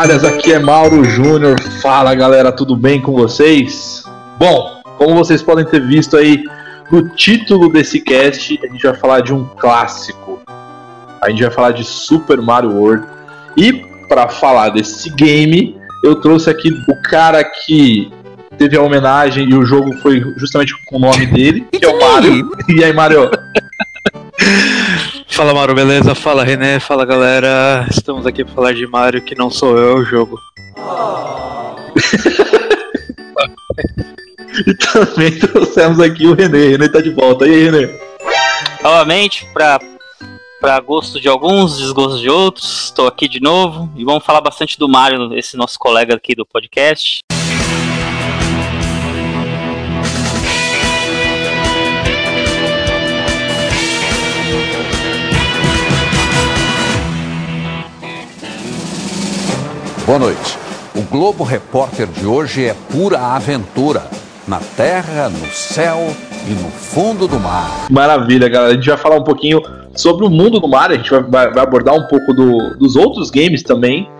toalhas, aqui é Mauro Júnior. Fala galera, tudo bem com vocês? Bom, como vocês podem ter visto aí no título desse cast, a gente vai falar de um clássico. A gente vai falar de Super Mario World. E para falar desse game, eu trouxe aqui o cara que teve a homenagem e o jogo foi justamente com o nome dele, que é o Mario. E aí, Mario? Fala Mauro, beleza? Fala René, fala galera. Estamos aqui para falar de Mario, que não sou eu, é o jogo. e também trouxemos aqui o René. René tá de volta. E aí, René? Novamente, para para gosto de alguns, desgosto de outros, estou aqui de novo e vamos falar bastante do Mario, esse nosso colega aqui do podcast. Boa noite. O Globo Repórter de hoje é pura aventura. Na terra, no céu e no fundo do mar. Maravilha, galera. A gente vai falar um pouquinho sobre o mundo do Mario. A gente vai, vai abordar um pouco do, dos outros games também,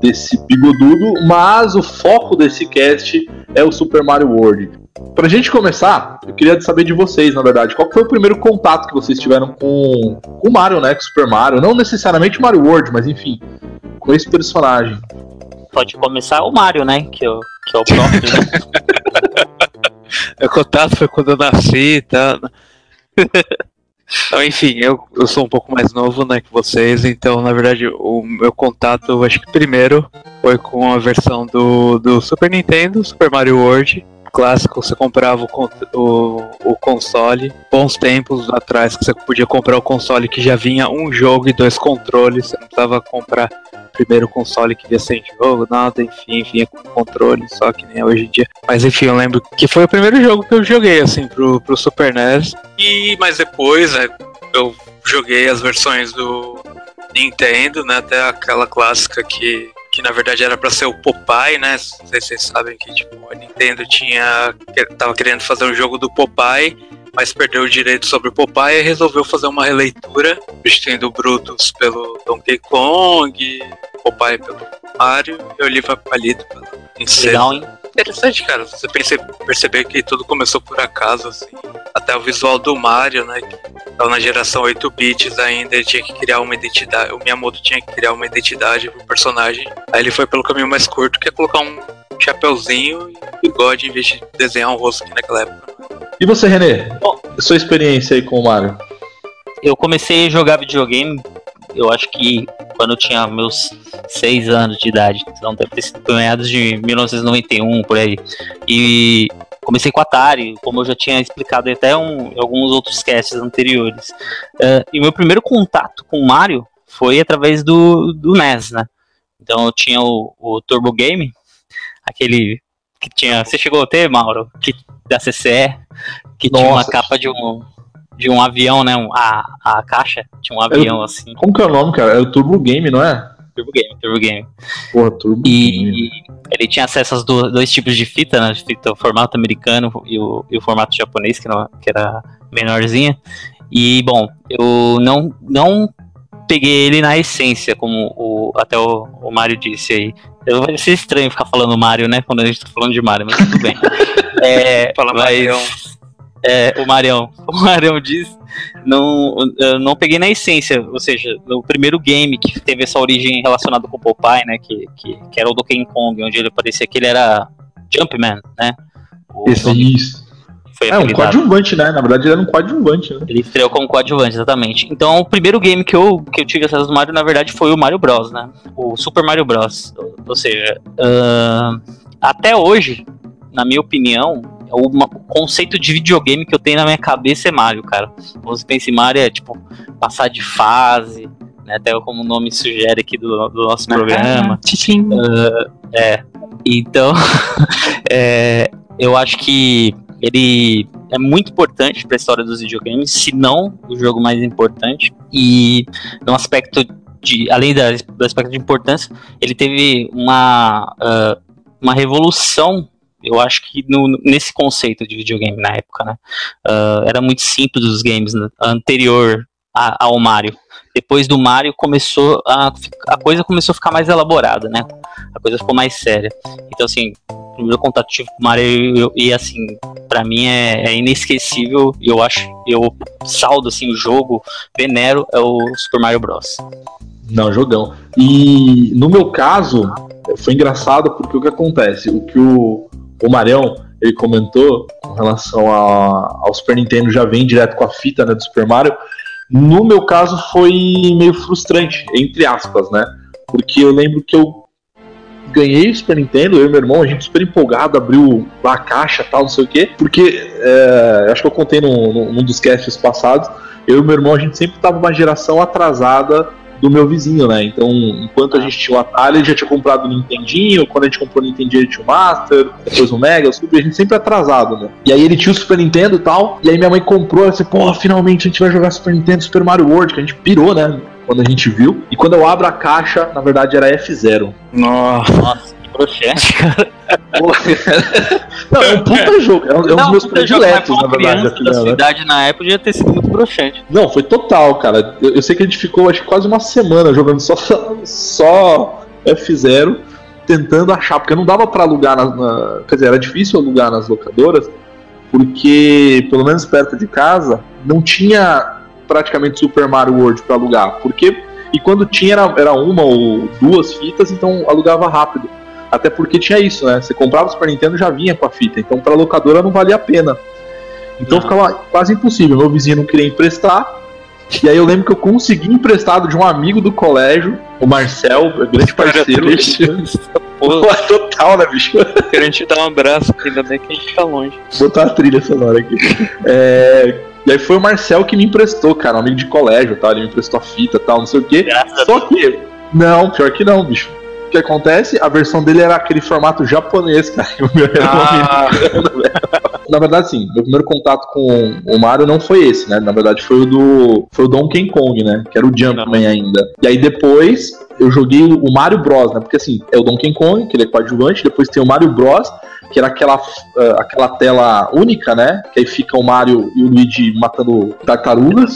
desse bigodudo. Mas o foco desse cast é o Super Mario World. Pra gente começar, eu queria saber de vocês, na verdade, qual foi o primeiro contato que vocês tiveram com o Mario, né? Com Super Mario. Não necessariamente Mario World, mas enfim, com esse personagem? Pode começar o Mario, né? Que, é o, que é o próprio, né? Meu contato foi quando eu nasci, tá? Então, enfim, eu, eu sou um pouco mais novo né, que vocês, então na verdade o meu contato, eu acho que primeiro foi com a versão do, do Super Nintendo, Super Mario World, clássico, você comprava o, o, o, console. Bons tempos atrás que você podia comprar o console que já vinha um jogo e dois controles. Você não precisava comprar primeiro console que vinha sem jogo, nada, enfim, vinha com controle, só que nem hoje em dia. Mas enfim, eu lembro que foi o primeiro jogo que eu joguei, assim, pro, pro Super NES. E, mas depois, né, eu joguei as versões do Nintendo, né, até aquela clássica que que na verdade era para ser o Popeye, né? Não sei se vocês sabem que tipo, a Nintendo tinha tava querendo fazer um jogo do Popeye, mas perdeu o direito sobre o Popeye e resolveu fazer uma releitura, substituindo o Brutus pelo Donkey Kong, Popeye pelo Mario e Oliva Palito pelo. Legal, hein? Interessante, cara. Você perceber que tudo começou por acaso, assim. Até o visual do Mario, né? Que então, na geração 8 bits ainda, ele tinha que criar uma identidade. O Miyamoto tinha que criar uma identidade pro personagem. Aí ele foi pelo caminho mais curto, que é colocar um chapeuzinho e bigode em vez de desenhar um rosto aqui naquela época. E você, René? Bom, sua experiência aí com o Mario? Eu comecei a jogar videogame, eu acho que quando eu tinha meus 6 anos de idade. Então deve ter sido meados de 1991, por aí. E comecei com Atari, como eu já tinha explicado até um, em alguns outros casts anteriores. Uh, e meu primeiro contato com Mario foi através do, do NES, né? Então eu tinha o, o Turbo Game, aquele que tinha. Você chegou a ter, Mauro? Que, da CCE, que Nossa. tinha uma capa de um, de um avião, né? a, a caixa tinha um avião assim. Como que é o nome, cara? É o Turbo Game, não é? Turbo Game, Turbo Game. Porra, Turbo e, Game. ele tinha acesso aos do, dois tipos de fita, né? Fita, o formato americano e o, e o formato japonês, que, não, que era menorzinha. E, bom, eu não, não peguei ele na essência, como o, até o, o Mario disse aí. Eu, vai ser estranho ficar falando Mario, né? Quando a gente tá falando de Mario, mas tudo bem. é, Fala mas, é, o Marião. O Marião diz, não, não peguei na essência, ou seja, no primeiro game que teve essa origem relacionada com o Popeye, né, que, que, que era o Donkey Kong, onde ele parecia que ele era Jumpman, né? O Esse, isso. Foi é, um coadjuvante, né? Na verdade, ele era um coadjuvante, né? Ele estreou como coadjuvante, exatamente. Então, o primeiro game que eu, que eu tive acesso do Mario, na verdade, foi o Mario Bros, né? O Super Mario Bros. Ou seja, uh, até hoje, na minha opinião, o conceito de videogame que eu tenho na minha cabeça é Mario, cara. Quando você pensa em Mario, é tipo, passar de fase, né? Até como o nome sugere aqui do, do nosso programa. Uh, é. Então, é, eu acho que ele é muito importante para a história dos videogames, se não o jogo mais importante. E no aspecto de, além da, do aspecto de importância, ele teve uma, uh, uma revolução eu acho que no, nesse conceito de videogame na época, né? Uh, era muito simples os games né, anterior a, ao Mario. depois do Mario começou a, a coisa começou a ficar mais elaborada, né? A coisa ficou mais séria. Então, assim, o primeiro contato tive com o Mario e, assim, para mim é, é, inesquecível. Eu acho, eu saldo assim o jogo, venero é o Super Mario Bros. Não, jogão. E no meu caso, foi engraçado porque o que acontece? O que o, o Marião ele comentou com relação a, ao Super Nintendo já vem direto com a fita né, do Super Mario. No meu caso foi meio frustrante, entre aspas, né? Porque eu lembro que eu ganhei o Super Nintendo, eu e meu irmão, a gente super empolgado, abriu a caixa tal, não sei o quê, porque é, acho que eu contei num, num dos casts passados, eu e meu irmão, a gente sempre tava uma geração atrasada do meu vizinho, né? Então, enquanto a gente tinha o Atari, ele já tinha comprado o Nintendinho, quando a gente comprou o Nintendinho, ele tinha o Master, depois o Mega, o Super, a gente sempre atrasado, né? E aí ele tinha o Super Nintendo e tal, e aí minha mãe comprou, ela disse, pô, finalmente a gente vai jogar Super Nintendo, Super Mario World, que a gente pirou, né? Quando a gente viu. E quando eu abro a caixa, na verdade era F0. Nossa broxante, cara. não, é um puta jogo. É um, é um dos meus prediletos, na verdade. Da sua idade na época podia ter sido muito broxante. Não, foi total, cara. Eu, eu, sei que a gente ficou acho, quase uma semana jogando só, só F0, tentando achar, porque não dava para alugar na, na, Quer dizer, era difícil alugar nas locadoras, porque, pelo menos perto de casa, não tinha praticamente Super Mario World para alugar. Porque. E quando tinha era, era uma ou duas fitas, então alugava rápido. Até porque tinha isso, né? Você comprava o Super Nintendo já vinha com a fita, então para locadora não valia a pena. Então ficava quase impossível. Meu vizinho não queria emprestar. E aí eu lembro que eu consegui emprestado de um amigo do colégio, o Marcel, grande parceiro. Porra, total, né, bicho? Querendo te dar um abraço, ainda bem que a gente tá longe. Vou botar a trilha sonora aqui. É, e aí foi o Marcel que me emprestou, cara, um amigo de colégio, tá? Ele me emprestou a fita e tal, não sei o quê. Graças Só que. Não, pior que não, bicho. O que acontece? A versão dele era aquele formato japonês, cara. O meu era ah. Na verdade, sim, meu primeiro contato com o Mario não foi esse, né? Na verdade, foi o do. Foi o Donkey Kong, né? Que era o Jumpman ainda. E aí depois eu joguei o Mario Bros, né? Porque assim, é o Donkey Kong, que ele é coadjuvante, depois tem o Mario Bros, que era aquela, uh, aquela tela única, né? Que aí fica o Mario e o Luigi matando tartarugas.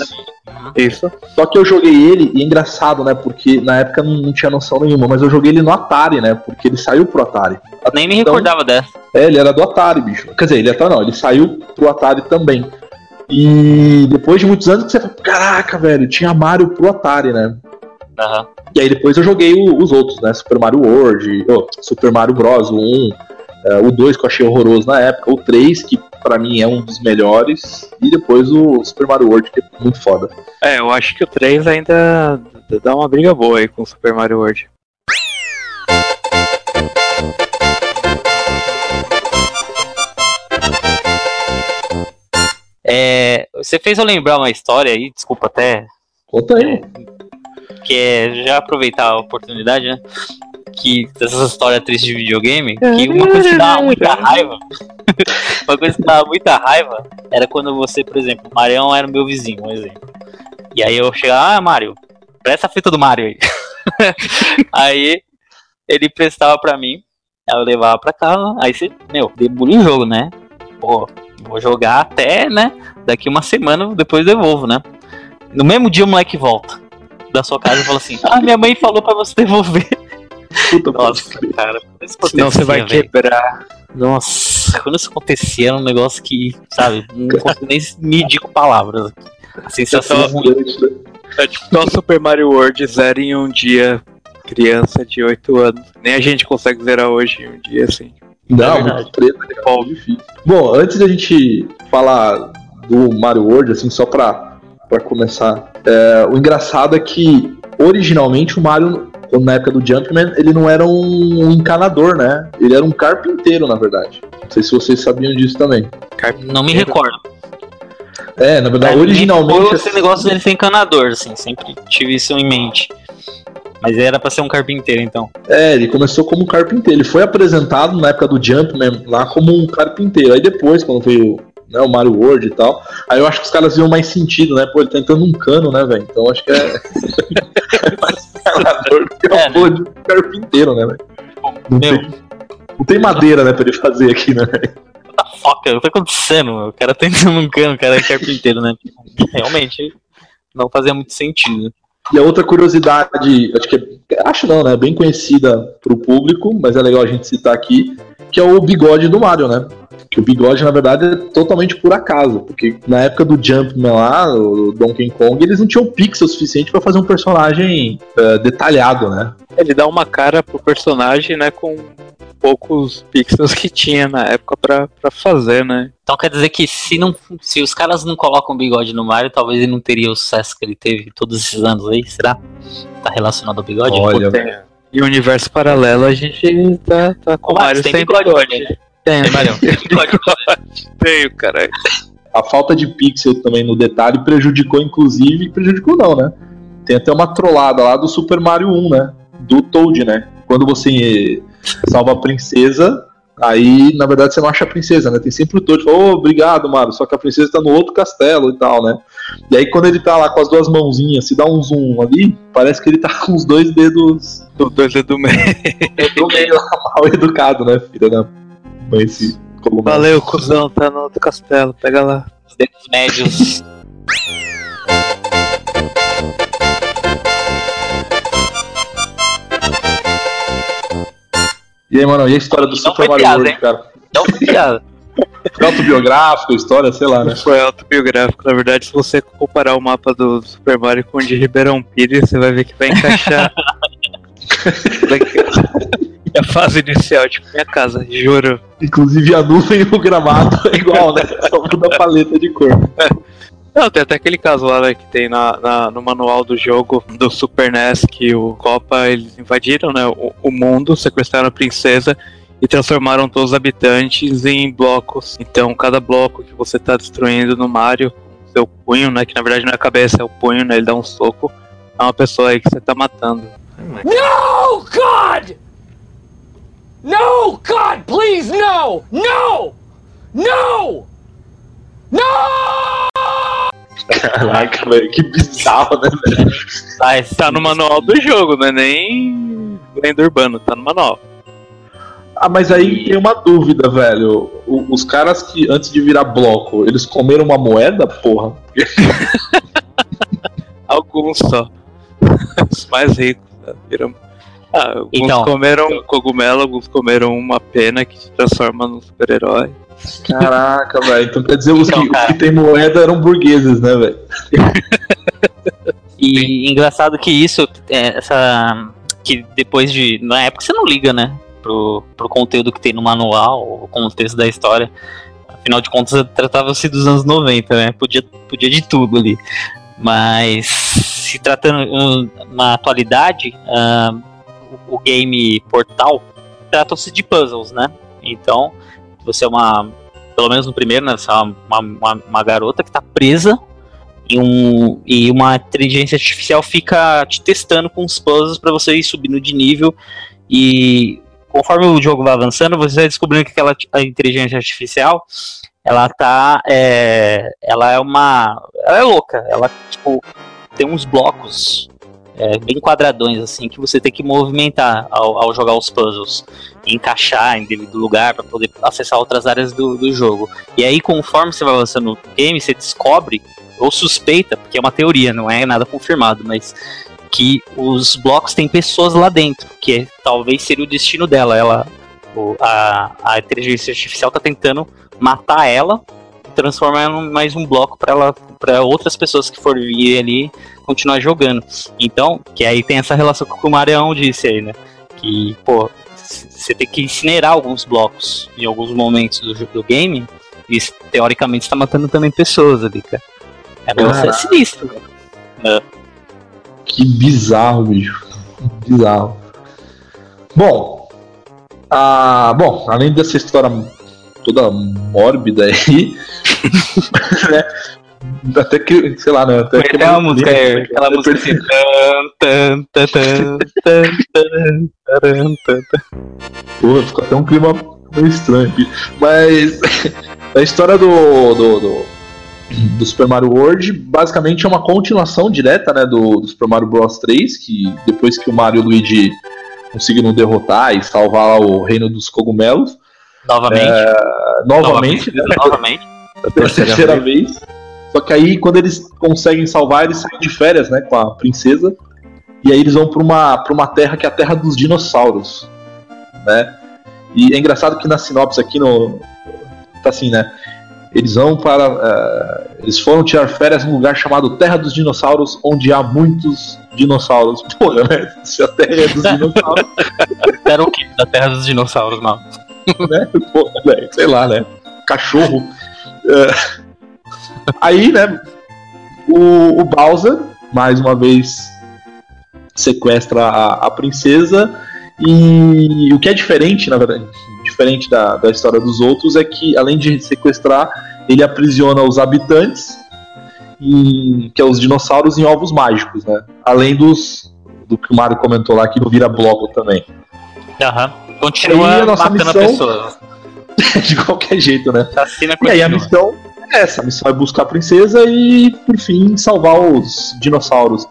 Isso. Só que eu joguei ele, e é engraçado, né? Porque na época não, não tinha noção nenhuma, mas eu joguei ele no Atari, né? Porque ele saiu pro Atari. Nem me então, recordava dessa. É, ele era do Atari, bicho. Quer dizer, ele até não, ele saiu pro Atari também. E depois de muitos anos você fala, caraca, velho, tinha Mario pro Atari, né? Uhum. E aí depois eu joguei o, os outros, né? Super Mario World, oh, Super Mario Bros. o 1, uh, o 2 que eu achei horroroso na época, o 3 que para mim é um dos melhores, e depois o Super Mario World que é muito foda. É, eu acho que o 3 ainda dá uma briga boa aí com o Super Mario World. É, você fez eu lembrar uma história aí, desculpa até. Conta aí. que é já aproveitar a oportunidade, né? Que dessas histórias tristes de videogame, que uma coisa que dá muita raiva. uma coisa que dava muita raiva era quando você, por exemplo, o Marião era meu vizinho, um exemplo. E aí eu chegava, ah, Mário, presta a fita do Mario aí. aí ele prestava pra mim, eu levava pra casa, aí você, meu, debulha o jogo, né? Pô, vou jogar até, né? Daqui uma semana, depois devolvo, né? No mesmo dia o moleque volta da sua casa e fala assim: Ah, minha mãe falou pra você devolver. Puta Nossa, cara. Senão você vai véio. quebrar. Nossa, quando isso acontecia era um negócio que, sabe, não consigo nem medir com palavras. A sensação é ruim. É tipo só Super Mario World zero em um dia. Criança de 8 anos. Nem a gente consegue zerar hoje em um dia assim. Não, é muito treta, cara, difícil. Bom, antes da gente falar do Mario World, assim, só pra, pra começar, é, o engraçado é que originalmente o Mario, na época do Jumpman, ele não era um encanador, né? Ele era um carpinteiro, na verdade. Não sei se vocês sabiam disso também. Não me recordo. É, na verdade, originalmente. Esse negócio dele ser encanador, assim, sempre tive isso em mente. Mas era para ser um carpinteiro, então. É, ele começou como carpinteiro. Ele foi apresentado na época do Jumpman lá como um carpinteiro. Aí depois, quando veio né, o Mario World e tal, aí eu acho que os caras viam mais sentido, né? Pô, ele tá entrando um cano, né, velho? Então acho que é, é mais escalador do que é, né? de carpinteiro, né, velho? Não, tem, não tem madeira, né, pra ele fazer aqui, né, velho? The O que tá acontecendo? O cara tá entrando um cano, o cara é carpinteiro, né? Realmente, não fazia muito sentido. E a outra curiosidade, acho que é, acho não, né? Bem conhecida pro público, mas é legal a gente citar aqui, que é o bigode do Mario, né? Que o bigode, na verdade, é totalmente por acaso. Porque na época do Jumpman lá, o Donkey Kong, eles não tinham pixel suficiente para fazer um personagem uh, detalhado, né? Ele dá uma cara pro personagem, né, com poucos pixels que tinha na época pra fazer, né? Então quer dizer que se, não, se os caras não colocam bigode no Mario, talvez ele não teria o sucesso que ele teve todos esses anos aí, será? Tá relacionado ao bigode? Olha, E o universo paralelo a gente tá, tá com o Mario sem bigode. bigode. Tem, Mario. Tenho, caralho. A falta de pixel também no detalhe prejudicou, inclusive, prejudicou não, né? Tem até uma trollada lá do Super Mario 1, né? Do Toad, né? Quando você salva a princesa, aí na verdade você não acha a princesa, né? Tem sempre o Toad, fala, oh, obrigado, Mario, só que a princesa tá no outro castelo e tal, né? E aí quando ele tá lá com as duas mãozinhas, se dá um zoom ali, parece que ele tá com os dois dedos. Os dois dedos do meio. do meio mal educado, né, filha da mãe, esse Valeu, cuzão, tá no outro castelo, pega lá. Os dedos médios. E aí, mano, e a história do não Super Mario piada, World, cara? Não foi piada. Foi autobiográfico, história, sei lá, né? Foi autobiográfico. Na verdade, se você comparar o mapa do Super Mario com o de Ribeirão Pires, você vai ver que vai encaixar. A fase inicial, tipo minha casa, juro. Inclusive a nuvem e o gramado é igual, né? Só muda a paleta de cor. Não, tem até aquele caso lá né, que tem na, na, no manual do jogo do Super NES que o Copa eles invadiram né, o, o mundo, sequestraram a princesa e transformaram todos os habitantes em blocos. Então, cada bloco que você está destruindo no Mario, com seu punho, né, que na verdade não é a cabeça, é o punho, né, ele dá um soco, é uma pessoa aí que você está matando. No, God! No, God, please, no! No! No! No! Caraca, velho, que bizarro, né, velho? Ah, tá no manual do jogo, não é nem lenda urbano, tá no manual. Ah, mas aí tem uma dúvida, velho. O, os caras que, antes de virar bloco, eles comeram uma moeda, porra? Alguns só. Os mais ricos né? viram. Ah, alguns então, comeram cogumelo, alguns comeram uma pena que se transforma num super-herói. Caraca, velho. Então quer dizer, os, então, que, os que tem moeda eram burgueses, né, velho? e engraçado que isso, é, essa. Que depois de. Na época você não liga, né? Pro, pro conteúdo que tem no manual, o contexto da história. Afinal de contas, tratava-se dos anos 90, né? Podia, podia de tudo ali. Mas se tratando na atualidade, uh, o, game portal trata-se de puzzles, né? Então, você é uma. Pelo menos no primeiro, né? Você é uma, uma, uma garota que está presa e, um, e uma inteligência artificial fica te testando com os puzzles para você ir subindo de nível. E conforme o jogo vai avançando, você vai descobrindo que aquela inteligência artificial ela tá. É, ela é uma. Ela é louca. Ela, tipo, tem uns blocos é, bem quadradões, assim, que você tem que movimentar ao, ao jogar os puzzles. Encaixar em devido lugar para poder acessar outras áreas do, do jogo. E aí, conforme você vai avançando no game, você descobre, ou suspeita, porque é uma teoria, não é nada confirmado, mas que os blocos têm pessoas lá dentro, que é, talvez seria o destino dela. Ela, a, a inteligência artificial está tentando matar ela transformar em mais um bloco para ela para outras pessoas que forem vir ali continuar jogando. Então, que aí tem essa relação que o Marião disse aí, né? Que, pô, você tem que incinerar alguns blocos em alguns momentos do, do game e teoricamente está matando também pessoas ali, cara. É negócio sinistro, É. Que bizarro, bicho. Bizarro. Bom, ah, bom, além dessa história toda mórbida aí, né? Até que, sei lá, né? Até que uma música, é, aquela música assim. Porra, ficou até um clima meio estranho aqui. Mas a história do, do, do, do, Super Mario World basicamente é uma continuação direta né, do, do Super Mario Bros 3, que depois que o Mario e o Luigi conseguiram derrotar e salvar o reino dos cogumelos. Novamente. É, novamente. Novamente. novamente. A terceira vez. Só que aí, quando eles conseguem salvar, eles saem de férias, né, com a princesa. E aí eles vão pra uma, pra uma terra que é a terra dos dinossauros, né? E é engraçado que na sinopse aqui no. Tá assim, né? Eles vão para. Uh, eles foram tirar férias num lugar chamado Terra dos Dinossauros, onde há muitos dinossauros. Porra, né? Se a Terra é dos dinossauros. Era o que da Terra dos Dinossauros, não? né? Porra, né? Sei lá, né? Cachorro. Uh, aí, né? O, o Bowser, mais uma vez, sequestra a, a princesa. E o que é diferente, na verdade, diferente da, da história dos outros, é que além de sequestrar, ele aprisiona os habitantes, que é os dinossauros, em ovos mágicos, né? Além dos do que o Mario comentou lá, que vira bloco também. Aham. Continua aí, a nossa matando missão... a pessoa. de qualquer jeito, né? Assassina E aí a continua. missão essa, a missão é buscar a princesa e, por fim, salvar os dinossauros.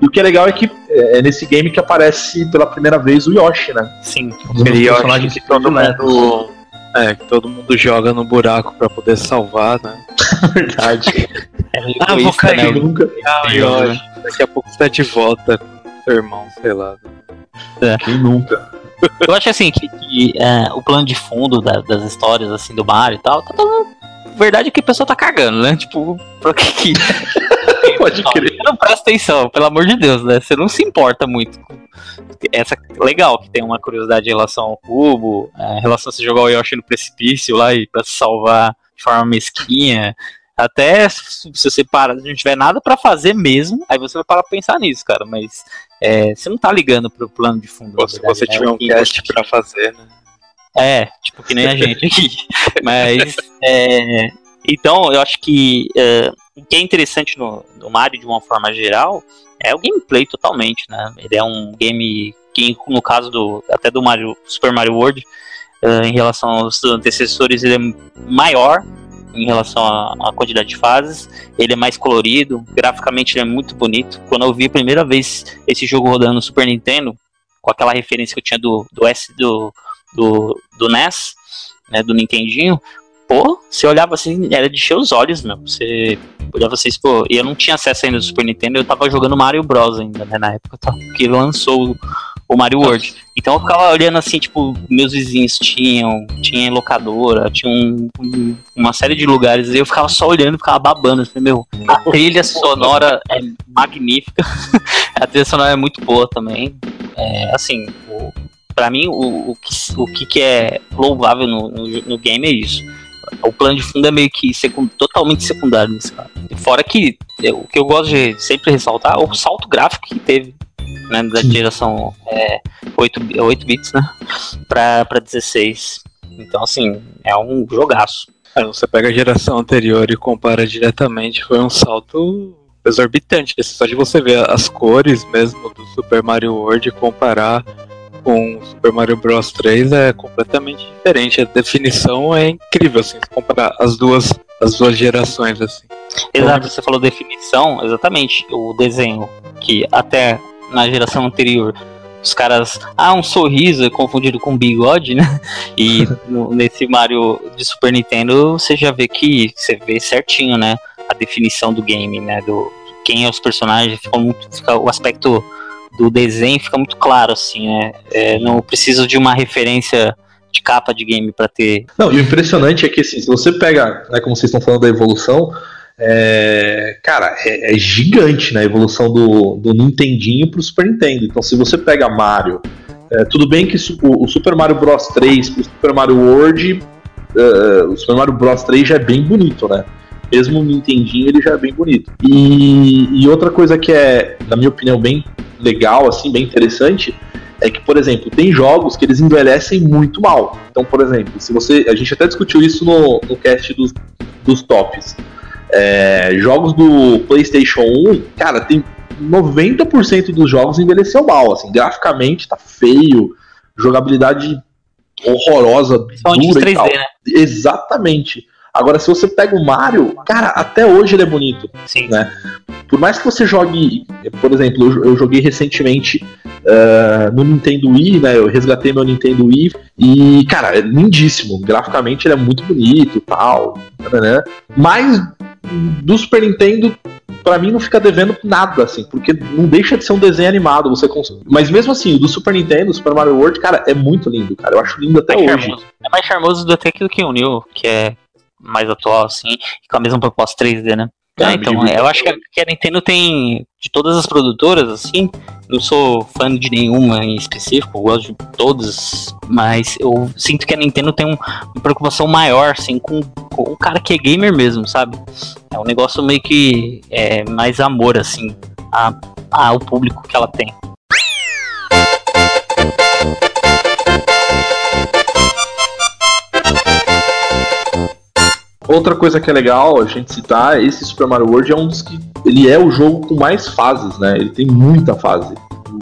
E o que é legal é que é nesse game que aparece pela primeira vez o Yoshi, né? Sim. Um Aquele Yoshi personagens que todo mundo. É, que todo mundo joga no buraco pra poder salvar, né? verdade. É meio Ah, vou egoísta, cair. né? Eu nunca. Ah, Yoshi. Daqui a pouco você tá de volta com seu irmão, sei lá. Quem nunca? Eu acho assim que, que, é, o plano de fundo da- das histórias assim do Mario e tal, tá todo. Verdade é que a pessoa tá cagando, né? Tipo, pra que que. Pode crer. Não presta atenção, pelo amor de Deus, né? Você não se importa muito com. Essa, legal que tem uma curiosidade em relação ao cubo, é, em relação a você jogar o Yoshi no precipício lá e pra se salvar de forma mesquinha. Até se se você para, se não tiver nada pra fazer mesmo, aí você vai parar pra pensar nisso, cara. Mas é, você não tá ligando pro plano de fundo. Ou se verdade, você né? tiver O um cast pra fazer, né? É, tipo, que nem a gente aqui. Mas, é, então, eu acho que é, o que é interessante no, no Mario, de uma forma geral, é o gameplay totalmente, né? Ele é um game que, no caso do até do Mario, Super Mario World, é, em relação aos antecessores, ele é maior em relação à, quantidade de fases. Ele é mais colorido, graficamente ele é muito bonito. Quando eu vi a primeira vez esse jogo rodando no Super Nintendo, com aquela referência que eu tinha do, do S do, do, do NES, né, do Nintendinho, pô, você olhava assim, era de encher os olhos, meu. Você olhava assim, pô, e eu não tinha acesso ainda do Super Nintendo, eu tava jogando Mario Bros ainda, né, na época, tá, que lançou o, Mario World. Então eu ficava olhando assim, tipo, meus vizinhos tinham, tinha locadora, tinha um- uma série de lugares, e eu ficava só olhando, ficava babando, assim, meu, a trilha sonora é magnífica, a trilha sonora é muito boa também, é, assim, o, pra mim, o, o, que, o que é louvável no, no, no game é isso. O plano de fundo é meio que secun- totalmente secundário nesse cara. Fora que é, o que eu gosto de sempre ressaltar é o salto gráfico que teve né, da geração é, 8, bi- 8 bits né, pra, pra 16. Então, assim, é um jogaço. Aí você pega a geração anterior e compara diretamente, foi um salto exorbitante. Só de você ver as cores mesmo do Super Mario World e comparar com Super Mario Bros 3 é completamente diferente. A definição é incrível, assim, se comparar as duas, as duas gerações, assim. Exato, você falou definição, exatamente. O desenho que até na geração anterior os caras. Ah, um sorriso é confundido com bigode, né? E no- nesse Mario de Super Nintendo você já vê que você vê certinho, né? A definição do game, né? Do quem é os personagens, fica muito, fica, o aspecto do desenho fica muito claro, assim, né? É, não preciso de uma referência de capa de game pra ter. Não, e o impressionante é que assim, se você pega, né, como vocês estão falando da evolução, é, cara, é, é gigante né, a evolução do, do Nintendinho pro Super Nintendo. Então, se você pega Mario, é, tudo bem que o, o Super Mario Bros 3 pro Super Mario World, é, o Super Mario Bros 3 já é bem bonito, né? Mesmo o Nintendinho ele já é bem bonito. E, e outra coisa que é, na minha opinião, bem legal, assim, bem interessante, é que, por exemplo, tem jogos que eles envelhecem muito mal. Então, por exemplo, se você. A gente até discutiu isso no, no cast dos, dos tops. É, jogos do PlayStation 1, cara, tem 90% dos jogos envelheceu mal. Assim, graficamente tá feio, jogabilidade horrorosa, dura e 3D, tal. né? Exatamente. Agora, se você pega o Mario, cara, até hoje ele é bonito Sim. né? Por mais que você jogue, por exemplo, eu, joguei recentemente eh, no Nintendo Wii, né? Eu resgatei meu Nintendo Wii e, cara, é lindíssimo. Graficamente ele é muito bonito, tal, né? Mas do Super Nintendo pra mim não fica devendo nada, assim, porque não deixa de ser um desenho animado, você cons... Mas mesmo assim, o do Super Nintendo, Super Mario World, cara, é muito lindo, cara. Eu acho lindo até mais hoje. charmoso. É mais charmoso do que o New, que é mais atual, assim, com a mesma proposta 3D, né? Ah, então, eu acho que a, Nintendo tem, de todas as produtoras, assim, não sou fã de nenhuma em específico, gosto de todas, mas eu sinto que a Nintendo tem um- uma preocupação maior, assim, com, com o cara que é gamer mesmo, sabe? É um negócio meio que é, mais amor, assim, a, ao público que ela tem. Outra coisa que é legal a gente citar, esse Super Mario World é um dos que. Ele é o jogo com mais fases, né? Ele tem muita fase.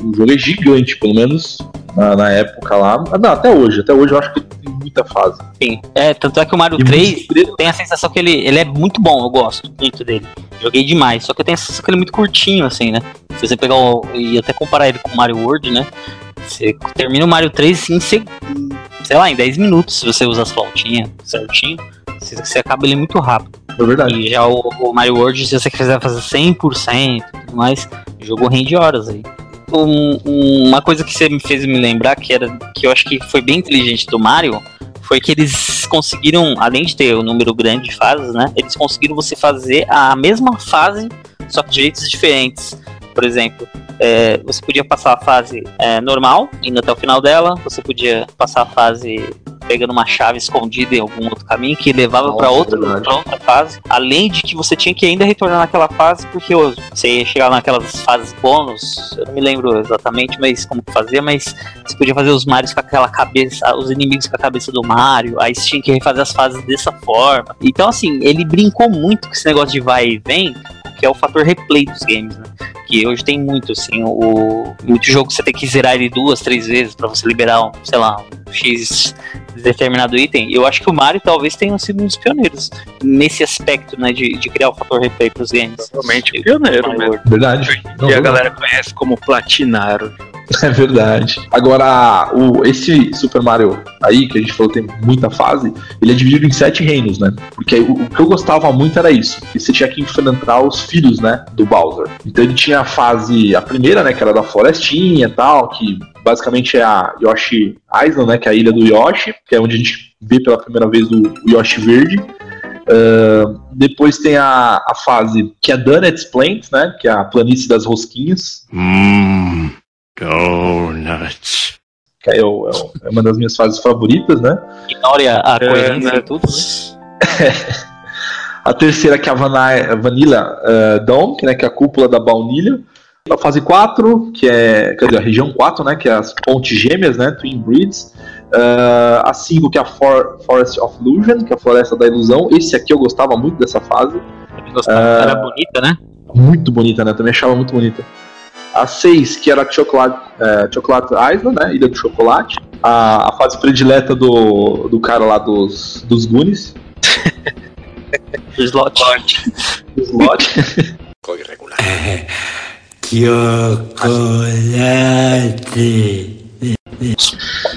O jogo é gigante, pelo menos na, na época lá. Ah, Não, até hoje. Até hoje eu acho que ele tem muita fase. Sim. É, tanto é que o Mario E 3 muito segredo. tem a sensação que ele, ele é muito bom, eu gosto muito dele. Joguei demais, só que eu tenho a sensação que ele é muito curtinho, assim, né? Se você pegar o, e até comparar ele com o Mario World, né? Você termina o Mario 3 assim, você, sei lá, em 10 minutos, se você usar as flautinhas certinho, você, você acaba ele muito rápido. É verdade. E já o, o Mario World, se você quiser fazer 100% e tudo mais, o jogo rende horas aí. Um- um- uma coisa que você me fez me lembrar, que era que eu acho que foi bem inteligente do Mario, foi que eles conseguiram, além de ter o número grande de fases, né? Eles conseguiram você fazer a mesma fase, só que de jeitos diferentes. Por exemplo, é, você podia passar a fase é, normal, indo até o final dela, você podia passar a fase pegando uma chave escondida em algum outro caminho que levava para outra, outra fase. Além de que você tinha que ainda retornar naquela fase, porque você ia chegar naquelas fases bônus, eu não me lembro exatamente mas como que fazia, mas você podia fazer os Marios com aquela cabeça, os inimigos com a cabeça do Mario, aí você tinha que refazer as fases dessa forma. Então, assim, ele brincou muito com esse negócio de vai e vem, que é o fator replay dos games, né? Que hoje tem muito, assim, o, muito jogo que você tem que zerar ele duas, três vezes pra você liberar, um, sei lá, um X determinado item. Eu acho que o Mario talvez tenha sido um dos pioneiros nesse aspecto, né, de, de criar o fator replay pros games. Realmente pioneiro Mario mesmo. World. Verdade. E a galera conhece como Platinaro. É verdade. Agora, o, esse Super Mario aí, que a gente falou tem muita fase, ele é dividido em sete reinos, né? Porque o, o que eu gostava muito era isso, que você tinha que enfrentar os filhos, né, do Bowser. Então ele tinha a fase, a primeira, né, que era da florestinha e tal, que basicamente é a Yoshi Island, né, que é a ilha do Yoshi, que é onde a gente vê pela primeira vez o, o Yoshi verde. Ah, depois tem a, a fase que é Donut's Plant, né, que é a planície das rosquinhas, Mmm, donuts. que é, é é uma das minhas fases favoritas, né? Ignore a, a É, coerência né? e tudo. A terceira que é a Vanilla eh, Dome, que, né, que é a cúpula da baunilha. A fase 4, que é, quer dizer, a região 4, né, que é as pontes gêmeas, né, Twin Breeds. Eh, a 5, que é a For- Forest of Illusion, que é a floresta da ilusão. Esse aqui eu gostava muito dessa fase. Gostava. Ah. Era bonita, né? Muito bonita, né? Também achava muito bonita. A 6, que era a Chocolate, eh, Chocolate Island, né? Ilha do Chocolate. A, a fase predileta do, do cara lá dos, dos Goonies. Slot. do Slot. Chocolate.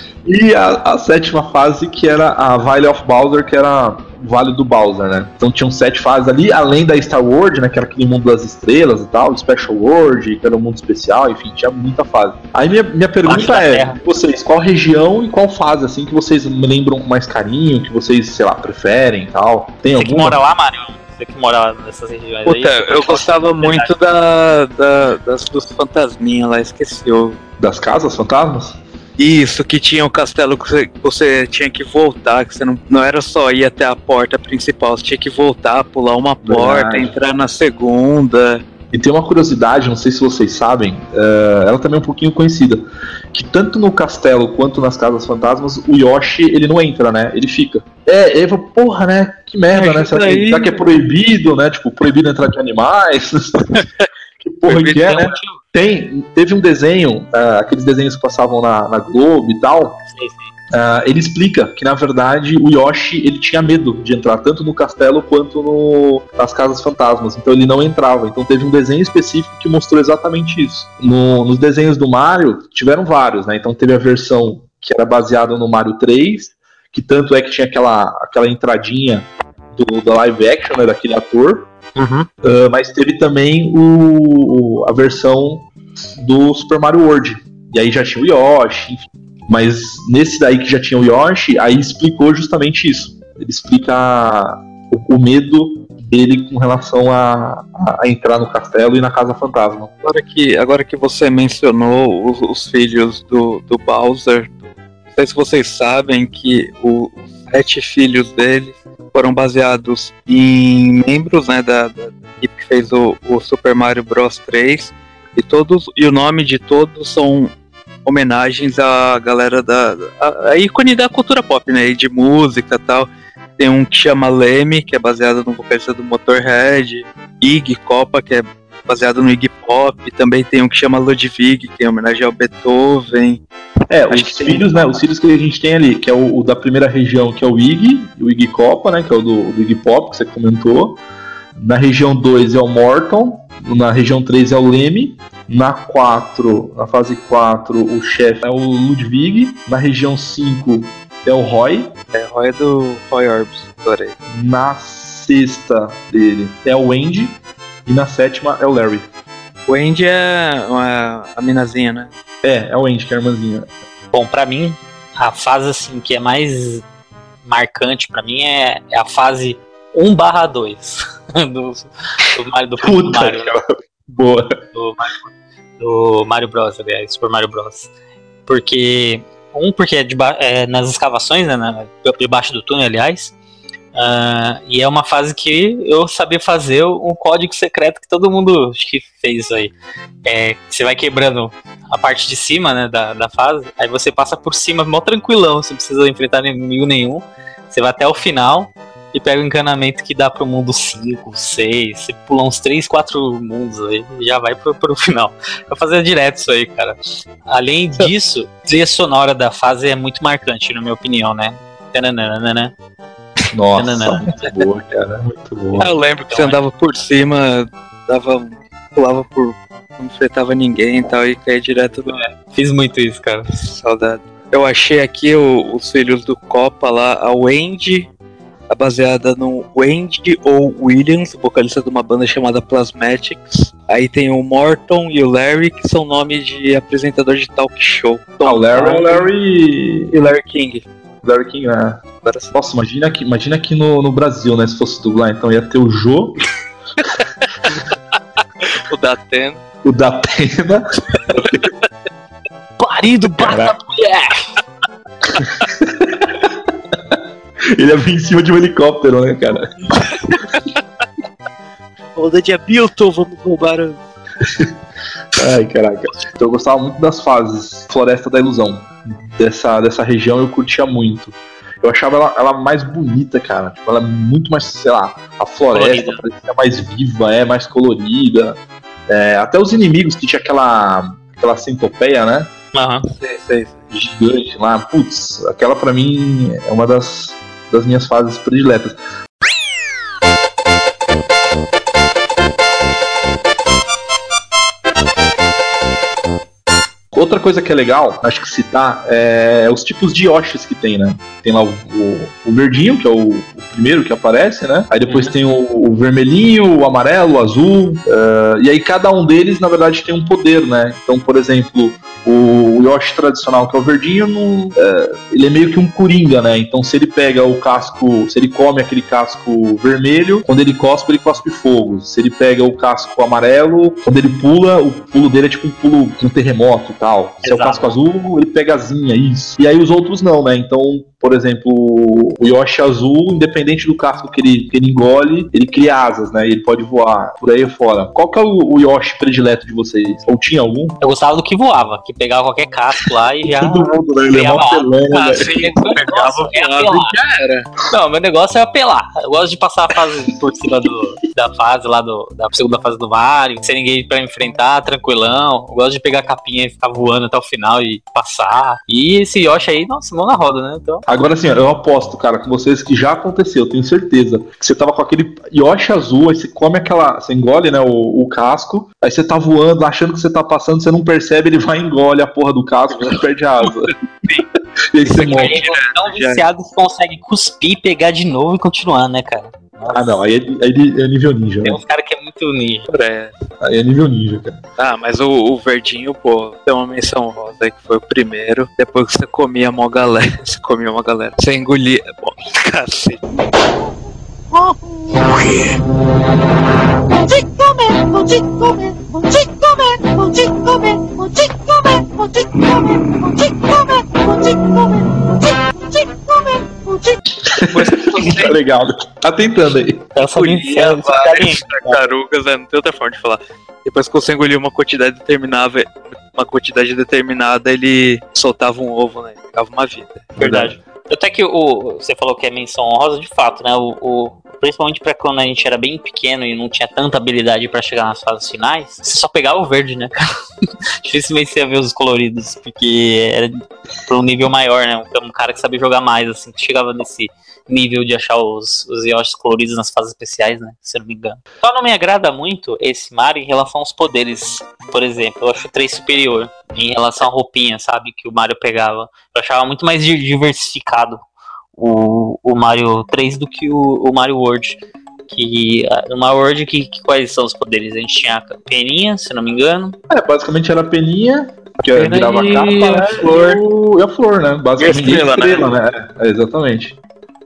E a, a sétima fase, que era a Valley of Bowser, que era o Vale do Bowser, né? Então tinham sete fases ali, além da Star World, né? Que era aquele mundo das estrelas e tal, Special World, que era um mundo especial, enfim, tinha muita fase. Aí minha, minha pergunta é, terra. vocês, qual região e qual fase, assim, que vocês me lembram com mais carinho, que vocês, sei lá, preferem e tal? Tem Você que alguma? mora lá, Mário? Você que mora lá nessas regiões Puta, aí? eu gostava muito da, da- das dos fantasminhas lá, esqueci. o- Das casas fantasmas? Isso, que tinha o castelo que você, que você tinha que voltar, que você não, não era só ir até a porta principal, você tinha que voltar, pular uma porta, Verdade. entrar na segunda. E tem uma curiosidade, não sei se vocês sabem, eh, ela também é um pouquinho conhecida, que tanto no castelo quanto nas casas fantasmas, o Yoshi, ele não entra, né? Ele fica. É, ele fala, porra, né? Que merda, É, né? Será que, será que é proibido, né? Tipo, proibido entrar de animais? que porra que é, Tem né? Tem, teve um desenho, ah, aqueles desenhos que passavam na, na Globo e tal, Sei, sei. ah, ele explica que na verdade o Yoshi ele tinha medo de entrar tanto no castelo quanto no, nas casas fantasmas, então ele não entrava. Então teve um desenho específico que mostrou exatamente isso. No- nos desenhos do Mario tiveram vários, né? Então teve a versão que era baseada no Mario 3, que tanto é que tinha aquela, aquela entradinha do, da live action, né, daquele ator. Uhum. Uh, mas teve também o, a versão do Super Mario World. E aí já tinha o Yoshi, enfim. Mas nesse daí que já tinha o Yoshi, aí explicou justamente isso. Ele explica o, o medo dele com relação a, a, entrar no castelo e na casa fantasma. Agora que, agora que você mencionou os, os filhos do, do Bowser, não sei se vocês sabem que o, os sete filhos dele foram baseados em membros né, da, da equipe que fez o, o Super Mario Bros 3 e todos e o nome de todos são homenagens à galera da a, a ícone da cultura pop, né, de música tal. Tem um que chama Leme, que é baseado no vocalista do Motorhead. Iggy Copa, que é baseado no Iggy Pop. Também tem um que chama Ludwig, que é homenagem ao Beethoven. É, Acho os filhos, tem... né? Os filhos que a gente tem ali, que é o, o, da primeira região, que é o Iggy, o Iggy Copa, né? Que é o do, do Iggy Pop, que você comentou. Na região 2 é o Morton. Na região 3 é o Leme. Na 4, na fase 4, o chefe é o Ludwig. Na região 5 é o Roy. É, Roy é do Roy Orbs, adorei. Na sexta dele é o Andy. E na sétima é o Larry. O Andy é uma, a minazinha, né? É, é o Andy, que é a irmãzinha. Bom, pra mim, a fase assim que é mais marcante pra mim é, é a fase 1 barra 2 do, do Mario do Puta Mario. Boa. Do, do Mario Bros, aliás, Super Mario Bros. Porque um, porque é, de, é nas escavações, né, na, debaixo do túnel, aliás. Uh, e é uma fase que eu sabia fazer um código secreto que todo mundo acho que fez aí. É, você vai quebrando a parte de cima né, da, da fase, aí você passa por cima mó tranquilão, você não precisa enfrentar inimigo nenhum. Você vai até o final, e pega o encanamento que dá pro mundo 5, 6, você pula uns 3, 4 mundos aí e já vai pro, pro final. Vai fazer direto isso aí, cara. Além disso, a trilha sonora da fase é muito marcante, na minha opinião, né? Tananana. Nossa, Tananana. muito boa, cara, muito boa. Eu lembro que você andava por cima, dava, pulava por. não enfrentava ninguém e tal, e caía direto do. É, fiz muito isso, cara. Saudade. Eu achei aqui o, os filhos do Copa lá, a Wendy, baseada no Wendy ou Williams, vocalista de uma banda chamada Plasmatics. Aí tem o Morton e o Larry, que são nomes de apresentador de talk show. Ah, o Larry é o Larry. E Larry King. Larry King, né? Nossa, imagina aqui, imagina aqui no, no Brasil, né? Se fosse dublar, então ia ter o Jô. o da Atena. O da Atena. Parido, bata mulher! Ele ia vir em cima de um helicóptero, né, cara? Onda de Hamilton, vamos roubar. Ai, caraca. Então eu gostava muito das fases Floresta da Ilusão. Dessa, dessa região eu curtia muito. Eu achava ela, ela mais bonita, cara. Tipo, ela é muito mais, sei lá, a floresta parecia mais viva, é mais colorida. É, até os inimigos que tinha aquela, aquela centopeia, né? Aham, uhum. Gigante lá. Putz, aquela pra mim é uma das das minhas fases prediletas. Outra coisa que é legal, acho que citar, é os tipos de Yoshis que tem, né? Tem lá o, o, o verdinho, que é o, o, primeiro que aparece, né? Aí depois uhum. tem o, vermelhinho, o amarelo, o azul. Uh, e aí cada um deles, na verdade, tem um poder, né? Então, por exemplo, o Yoshi tradicional, que é o verdinho, é, ele é meio que um coringa, né? Então, se ele pega o casco, se ele come aquele casco vermelho, quando ele cospe, ele cospe fogo. Se ele pega o casco amarelo, quando ele pula, o pulo dele é tipo um pulo de um terremoto e tal. Se Exato. é o casco azul, ele pega asinha, isso. E aí os outros não, né? Então, por exemplo, o Yoshi azul, independente do casco que ele, que ele engole, ele cria asas, né? E ele pode voar por aí fora. Qual que é o, o Yoshi predileto de vocês? Ou tinha algum? Eu gostava do que voava, que pegava qualquer casco lá e já. Todo mundo, né? Ele é mó pelão, né? pegava e já era. Não, meu negócio é apelar. Eu gosto de passar a fase por cima do, da fase lá do, da segunda fase do Mario, sem ninguém pra enfrentar, tranquilão. Eu gosto de pegar a capinha e ficar voando até o final e passar. E esse Yoshi aí, nossa, mão na roda, né? Então. Agora sim, eu aposto, cara, com vocês que já aconteceu, tenho certeza. Que você tava com aquele Yoshi azul, aí você come aquela. Você engole, né, o, o casco, aí você tá voando, achando que você tá passando, você não percebe, ele vai e engole a porra do casco, você perde a asa. e aí você morre. Tão viciado que consegue cuspir, pegar de novo e continuar, né, cara? Ah, não, aí é, aí é nível ninja. Tem né? uns caras que é muito ninja. É. Aí é nível ninja, cara. Ah, mas o, o verdinho, pô, tem uma menção rosa aí que foi o primeiro. Depois que você comia uma galera. Você comia uma galera. Você engolia. Bom, cacete. Depois que você Tá legal. Tá tentando aí. Ela só me engolia várias lindo. tartarugas, é, não tem outra forma de falar. Depois que você engolia uma quantidade determinada, uma quantidade determinada, ele soltava um ovo, né? Ficava uma vida. Verdade. Até que o, você falou que é menção honrosa, de fato, né? O, o- principalmente pra quando a gente era bem pequeno e não tinha tanta habilidade pra chegar nas fases finais, você só pegava o verde, né, cara? Dificilmente você ia ver os coloridos, porque era pra um nível maior, né? Um, cara que sabia jogar mais, assim, que chegava nesse nível de achar os, os Yoshis coloridos nas fases especiais, né? Se eu não me engano. Só não me agrada muito esse Mario em relação aos poderes. Por exemplo, eu acho o 3 superior em relação à roupinha, sabe? Que o Mario pegava. Eu achava muito mais di- diversificado o, o Mario 3 do que o, o Mario World. Que ah, no Mario World, que, que quais são os poderes? A gente tinha a peninha, se não me engano. É, basicamente era a peninha, que Pena virava e a capa, né? a flor. E, o- e a flor, né? Basicamente. E a estrela, né? É, é, exatamente.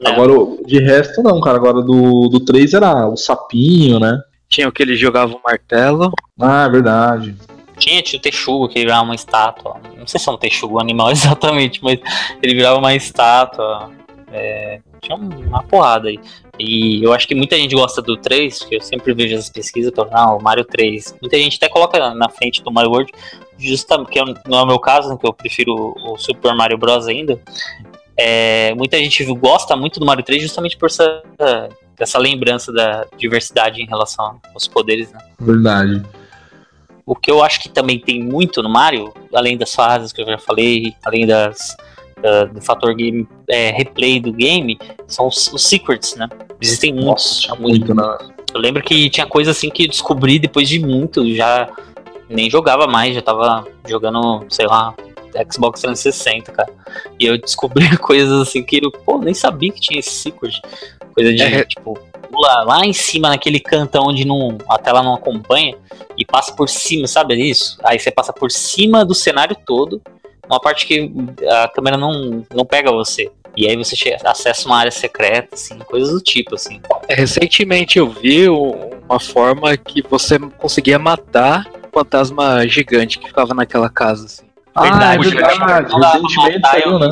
né? Agora, de resto, não, cara. Agora do, do 3 era o sapinho, né? Tinha o que ele jogava o martelo. Ah, é verdade. Tinha, tinha o Texugo, que ele virava uma estátua. Não sei se é um Texugo animal exatamente, mas ele virava uma estátua. É, tinha uma porrada aí. E eu acho que muita gente gosta do 3, porque eu sempre vejo as pesquisas falando, ah, o Mario 3. Muita gente até coloca na frente do Mario World, justamente, que eu- não é o meu caso, né, que eu prefiro o Super Mario Bros. ainda. É, muita gente gosta muito do Mario 3 justamente por essa, essa lembrança da diversidade em relação aos poderes, né? Verdade. O que eu acho que também tem muito no Mario, além das fases que eu já falei, além das da- do fator game é, replay do game, são os, os secrets, né? Existem muitos. muitos. muito, né? Eu lembro que tinha coisa assim que eu descobri depois de muito, já nem jogava mais, já tava jogando, sei lá, Xbox 360, cara. E eu descobri coisas assim que eu, pô, nem sabia que tinha esse secret. Coisa de, É. tipo, pula lá em cima naquele cantão onde não, a tela não acompanha e passa por cima, sabe isso? Aí você passa por cima do cenário todo, uma parte que a câmera não, não pega você. E aí você acessa uma área secreta, assim, coisas do tipo, assim. É, recentemente eu vi uma forma que você conseguia matar o fantasma gigante que ficava naquela casa, assim. Ah, é verdade. Recentemente saiu, né?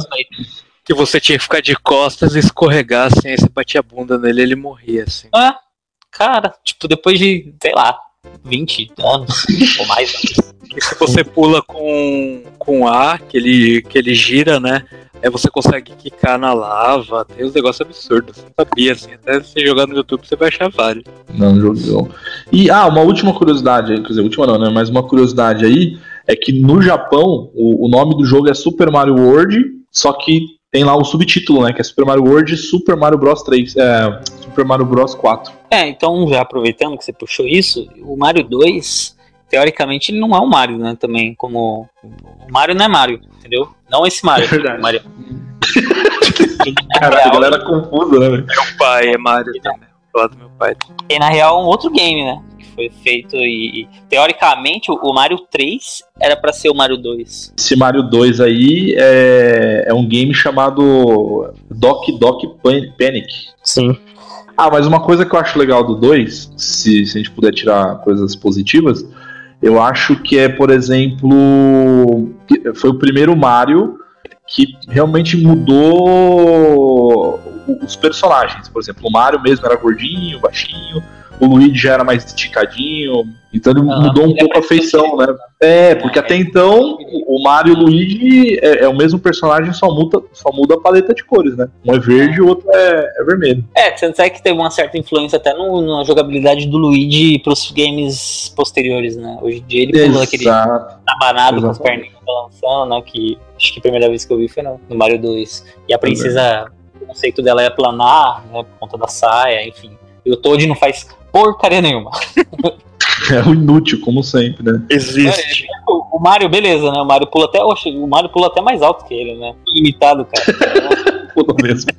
Que você tinha que ficar de costas e escorregar assim, aí você batia a bunda nele e ele morria, assim. Ah, cara, tipo, depois de, sei lá, 20 anos ou mais. E se você pula com, com A, que ele, que ele gira, né? Aí você consegue quicar na lava, tem uns negócios absurdos. Você não sabia, assim, até você jogar no YouTube você vai achar vários. Não jogou. E, ah, uma última curiosidade aí, quer dizer, última não, né? Mas uma curiosidade aí é que no Japão o, o nome do jogo é Super Mario World, só que tem lá o subtítulo, né? Que é Super Mario World e Super Mario Bros 3. É, Super Mario Bros 4. É, então, já aproveitando que você puxou isso, o Mario 2, teoricamente, ele não é um Mario, né? Também, como. O Mario não é Mario, entendeu? Não esse Mario. É verdade. Mario. Caralho, a galera confusa, né? velho? Meu pai é Mario também. Vou falar do meu pai. E na real é um outro game, né? Que foi feito e. e, teoricamente, o, o Mario 3 era pra ser o Mario 2. Esse Mario 2 aí é, é um game chamado Doc Doc Pan- Panic. Sim. Ah, mas uma coisa que eu acho legal do 2, se, se a gente puder tirar coisas positivas, eu acho que é, por exemplo, foi o primeiro Mario que realmente mudou os personagens. Por exemplo, o Mario mesmo era gordinho, baixinho, o Luigi já era mais esticadinho, então ele Ah, mudou um é pouco a mais feição, né? É, porque até então o Mario e o Luigi é, é o mesmo personagem, só muda, só muda a paleta de cores, né? Um é verde e o outro é, é vermelho. É, tanto é que teve uma certa influência até no, na jogabilidade do Luigi pros games posteriores, né? Hoje em dia ele pula aquele Exato. tabanado com as perninhas balançando, né? Que acho que a primeira vez que eu vi foi no, no Mario 2. E a princesa, o conceito dela é planar, né? Por conta da saia, enfim. E o Toad não faz porcaria nenhuma. É o inútil, como sempre, né? Existe. O, o Mario, beleza, né? O Mario pula até. oxe, O Mario pula até mais alto que ele, né? Limitado, cara. Pula mesmo.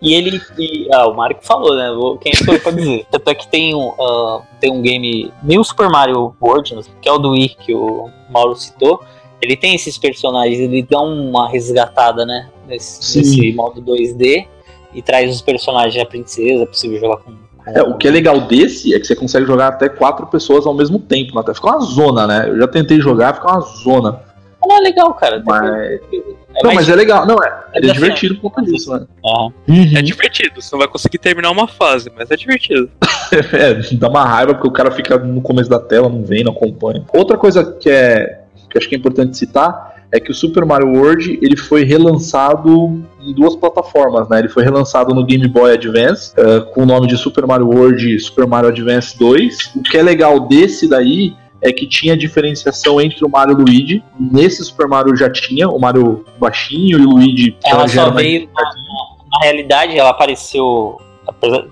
E ele. E, ah, o Mario que falou, né? Quem sou eu pra dizer? Tanto é que tem um, ah, tem um game. New Super Mario World, né, que é o do Wii que o Mauro citou. Ele tem esses personagens, ele dá uma resgatada, né? Nesse, nesse modo 2D. E traz os personagens da princesa, é possível jogar com. É, o que é legal desse é que você consegue jogar até quatro pessoas ao mesmo tempo. Até fica uma zona, né? Eu já tentei jogar, fica uma zona. Não é legal, cara. Mas... É não, mas é legal. Não, é, é desafiante. divertido por conta disso, né? Aham. É divertido, você não vai conseguir terminar uma fase, mas é divertido. É, dá uma raiva porque o cara fica no começo da tela, não vem, não acompanha. Outra coisa que é que acho que é importante citar é que o Super Mario World ele foi relançado em duas plataformas, né? Ele foi relançado no Game Boy Advance eh, com o nome de Super Mario World Super Mario Advance 2. O que é legal desse daí é que tinha diferenciação entre o Mario e o Luigi. Nesse Super Mario já tinha o Mario baixinho e o Luigi Ela já só veio. Na, na realidade, ela apareceu.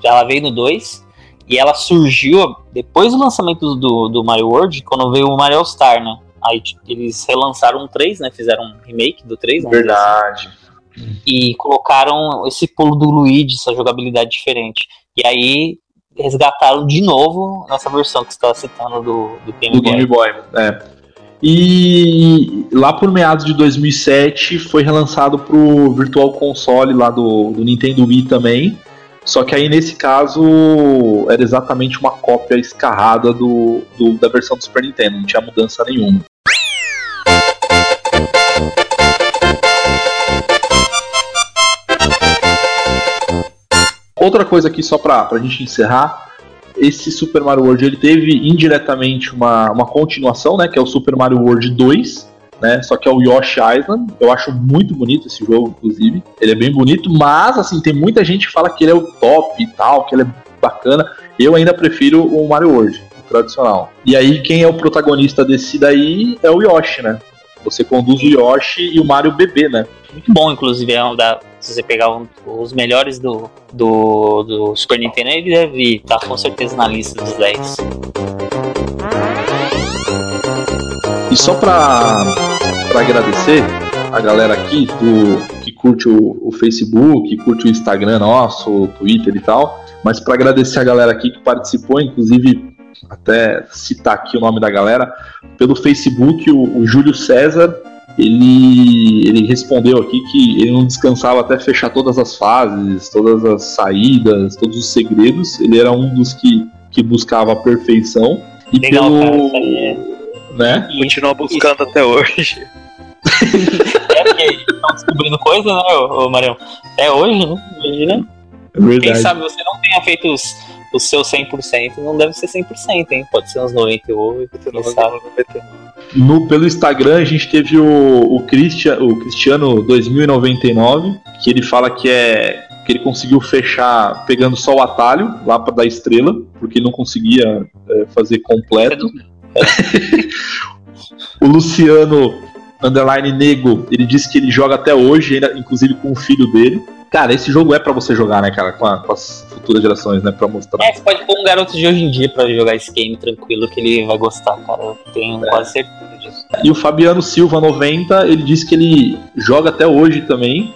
Ela veio no 2 e ela surgiu depois do lançamento do, do Mario World, quando veio o Mario All Star, né? Aí tipo, eles relançaram o 3, né? Fizeram um remake do 3, vamos dizer assim, Verdade. e colocaram esse pulo do Luigi, essa jogabilidade diferente. E aí resgataram de novo nessa versão que você estava citando do, do Game do Boy. Game Boy. É. E lá por meados de 2007 foi relançado pro Virtual Console lá do, do Nintendo Wii também. Só que aí nesse caso era exatamente uma cópia escarrada do, do- da versão do Super Nintendo, não tinha mudança nenhuma. Outra coisa aqui só pra, pra gente encerrar, esse Super Mario World ele teve indiretamente uma, uma continuação, né, que é o Super Mario World 2, né, só que é o Yoshi Island. Eu acho muito bonito esse jogo, inclusive. Ele é bem bonito, mas assim, tem muita gente que fala que ele é o top e tal, que ele é bacana. Eu ainda prefiro o Mario World, o tradicional. E aí quem é o protagonista desse daí é o Yoshi, né? Você conduz o Yoshi e o Mario bebê, né? Muito bom, inclusive, é um da, se você pegar um- os melhores do, do, do Super Nintendo, ele deve estar com certeza na lista dos 10. E só pra, pra agradecer a galera aqui do, que curte o, o Facebook, que curte o Instagram nosso, o Twitter e tal, mas pra agradecer a galera aqui que participou, inclusive até citar aqui o nome da galera, pelo Facebook, o, o Júlio César, ele, ele respondeu aqui que ele não descansava até fechar todas as fases, todas as saídas, todos os segredos, ele era um dos que, que buscava a perfeição. E Legal, pelo, cara, isso aí é- né? Continua buscando até hoje. É porque estão descobrindo coisa, né, ô, ô Marião? Até hoje, né? Imagina. É verdade. Quem sabe você não tenha feito os, os seus 100%, não deve ser 100%, hein? Pode ser uns 98, quem sabe. No, pelo Instagram a gente teve o, o, Christian, o Cristiano 2099, que ele fala que é que ele conseguiu fechar pegando só o atalho lá para dar estrela, porque ele não conseguia é, fazer completo. o Luciano underline Nego, ele disse que ele joga até hoje, ainda, inclusive com o filho dele. Cara, esse jogo é para você jogar, né, cara, com, a- com as futuras gerações, né, para mostrar. É, você pode pôr um garoto de hoje em dia pra jogar esse game tranquilo que ele vai gostar, cara. Eu tenho quase certeza disso. E o Fabiano Silva 90, ele disse que ele joga até hoje também.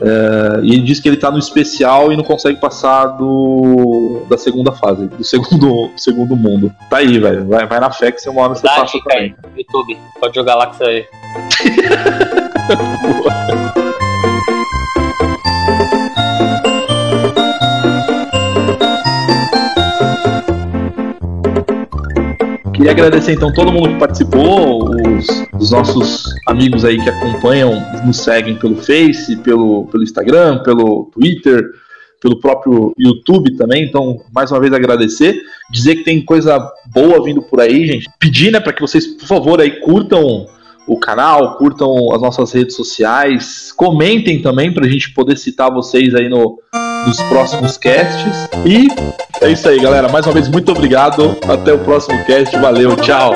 é, e ele disse que ele tá no especial e não consegue passar do da segunda fase, do segundo, segundo mundo. Tá aí, velho. Vai, vai na fé que você uma hora você Dá passa dica aí, também. YouTube. Pode jogar lá que você Queria agradecer então todo mundo que participou, os, os nossos amigos aí que acompanham, nos seguem pelo Face, pelo, pelo Instagram, pelo Twitter, pelo próprio YouTube também. Então, mais uma vez agradecer, dizer que tem coisa boa vindo por aí, gente. Pedir, né, para que vocês, por favor, aí curtam o canal, curtam as nossas redes sociais, comentem também para a gente poder citar vocês aí no, nos próximos casts. E é isso aí, galera. Mais uma vez, muito obrigado. Até o próximo cast. Valeu, tchau.